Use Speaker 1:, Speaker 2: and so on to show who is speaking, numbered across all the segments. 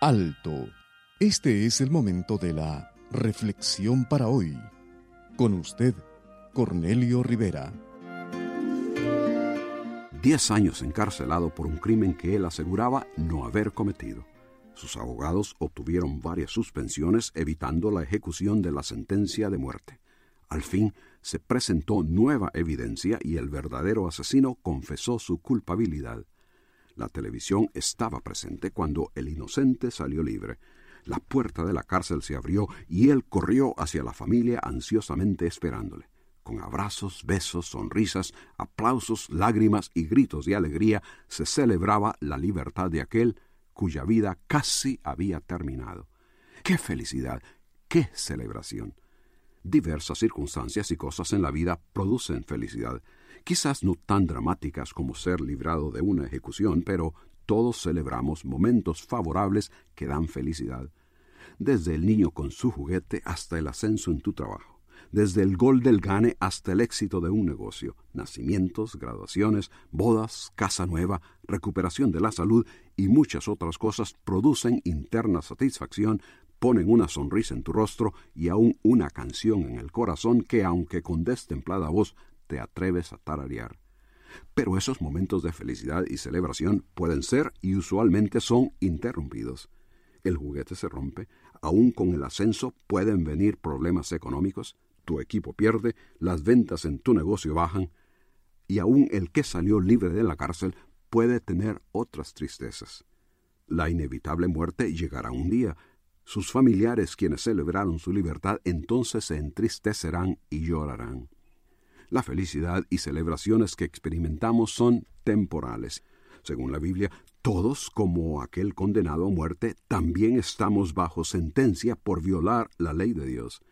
Speaker 1: Alto. Este es el momento de la reflexión para hoy. Con usted, Cornelio Rivera.
Speaker 2: Diez años encarcelado por un crimen que él aseguraba no haber cometido. Sus abogados obtuvieron varias suspensiones evitando la ejecución de la sentencia de muerte. Al fin se presentó nueva evidencia y el verdadero asesino confesó su culpabilidad. La televisión estaba presente cuando el inocente salió libre. La puerta de la cárcel se abrió y él corrió hacia la familia ansiosamente esperándole. Con abrazos, besos, sonrisas, aplausos, lágrimas y gritos de alegría se celebraba la libertad de aquel cuya vida casi había terminado. ¡Qué felicidad! ¡Qué celebración! Diversas circunstancias y cosas en la vida producen felicidad, quizás no tan dramáticas como ser librado de una ejecución, pero todos celebramos momentos favorables que dan felicidad. Desde el niño con su juguete hasta el ascenso en tu trabajo, desde el gol del gane hasta el éxito de un negocio, nacimientos, graduaciones, bodas, casa nueva, recuperación de la salud y muchas otras cosas producen interna satisfacción, ponen una sonrisa en tu rostro y aún una canción en el corazón que, aunque con destemplada voz, te atreves a tararear. Pero esos momentos de felicidad y celebración pueden ser y usualmente son interrumpidos. El juguete se rompe, aún con el ascenso pueden venir problemas económicos, tu equipo pierde, las ventas en tu negocio bajan, y aún el que salió libre de la cárcel puede tener otras tristezas. La inevitable muerte llegará un día. Sus familiares, quienes celebraron su libertad, entonces se entristecerán y llorarán. La felicidad y celebraciones que experimentamos son temporales. Según la Biblia, todos, como aquel condenado a muerte, también estamos bajo sentencia por violar la ley de Dios.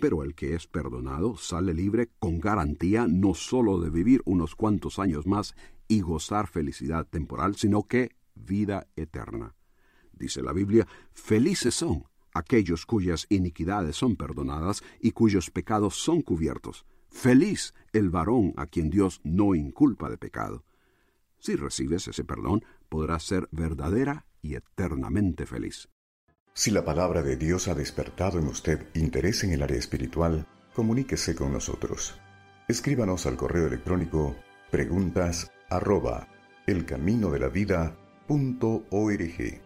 Speaker 2: Pero el que es perdonado sale libre con garantía no sólo de vivir unos cuantos años más y gozar felicidad temporal, sino que vida eterna. Dice la Biblia, felices son aquellos cuyas iniquidades son perdonadas y cuyos pecados son cubiertos. Feliz el varón a quien Dios no inculpa de pecado. Si recibes ese perdón, podrás ser verdadera y eternamente feliz.
Speaker 3: Si la palabra de Dios ha despertado en usted interés en el área espiritual, comuníquese con nosotros. Escríbanos al correo electrónico preguntas arroba elcaminodelavida.org.